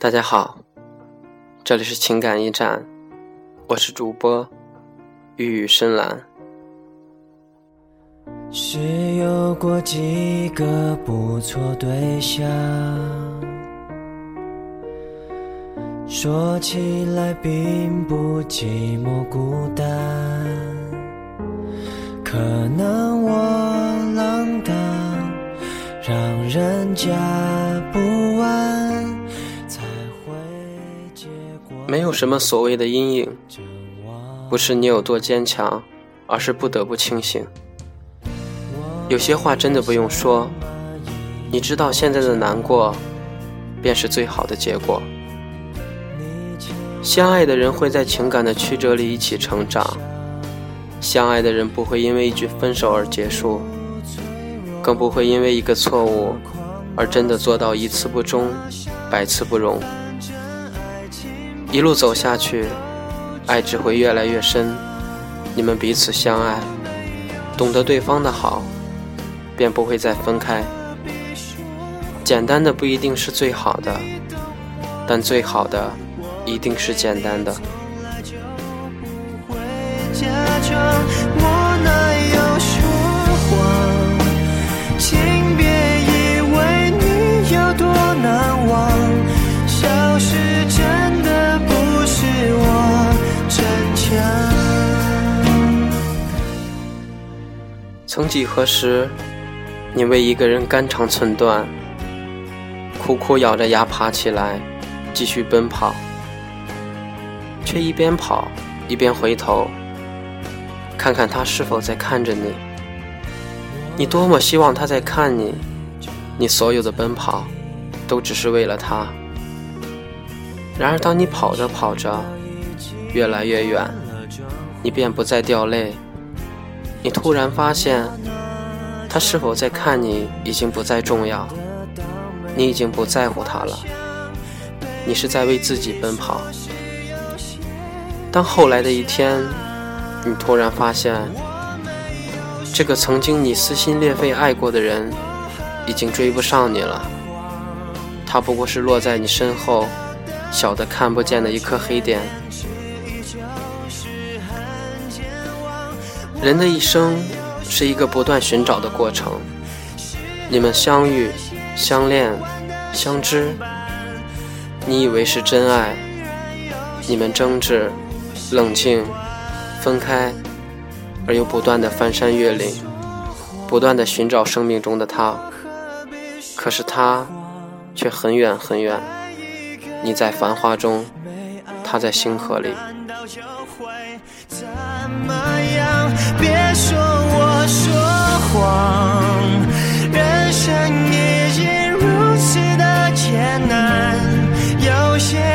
大家好，这里是情感驿站，我是主播玉宇深蓝。是有过几个不错对象，说起来并不寂寞孤单，可能我浪荡，让人家没有什么所谓的阴影，不是你有多坚强，而是不得不清醒。有些话真的不用说，你知道现在的难过，便是最好的结果。相爱的人会在情感的曲折里一起成长，相爱的人不会因为一句分手而结束，更不会因为一个错误而真的做到一次不忠，百次不容。一路走下去，爱只会越来越深，你们彼此相爱，懂得对方的好。便不会再分开。简单的不一定是最好的，但最好的一定是简单的。我曾几何时。你为一个人肝肠寸断，苦苦咬着牙爬起来，继续奔跑，却一边跑一边回头，看看他是否在看着你。你多么希望他在看你，你所有的奔跑都只是为了他。然而，当你跑着跑着，越来越远，你便不再掉泪，你突然发现。他是否在看你已经不再重要，你已经不在乎他了，你是在为自己奔跑。当后来的一天，你突然发现，这个曾经你撕心裂肺爱过的人，已经追不上你了，他不过是落在你身后，小的看不见的一颗黑点。人的一生。是一个不断寻找的过程。你们相遇、相恋、相知，你以为是真爱；你们争执、冷静、分开，而又不断的翻山越岭，不断的寻找生命中的他。可是他却很远很远，你在繁华中，他在星河里。别说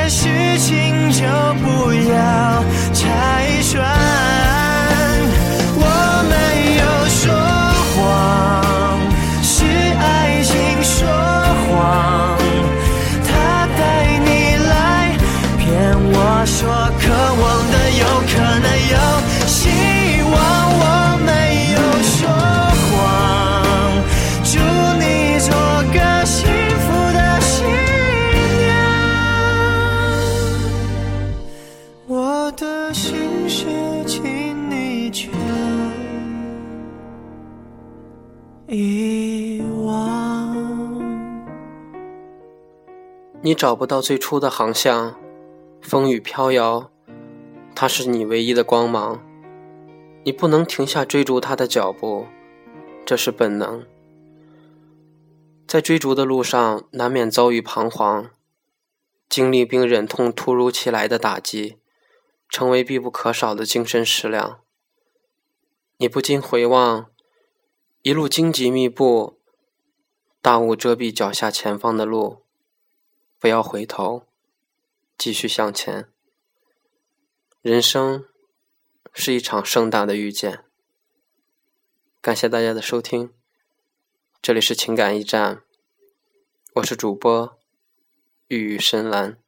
也许遗忘。你找不到最初的航向，风雨飘摇，它是你唯一的光芒。你不能停下追逐它的脚步，这是本能。在追逐的路上，难免遭遇彷徨，经历并忍痛突如其来的打击，成为必不可少的精神食粮。你不禁回望。一路荆棘密布，大雾遮蔽脚下前方的路，不要回头，继续向前。人生是一场盛大的遇见。感谢大家的收听，这里是情感驿站，我是主播玉宇深蓝。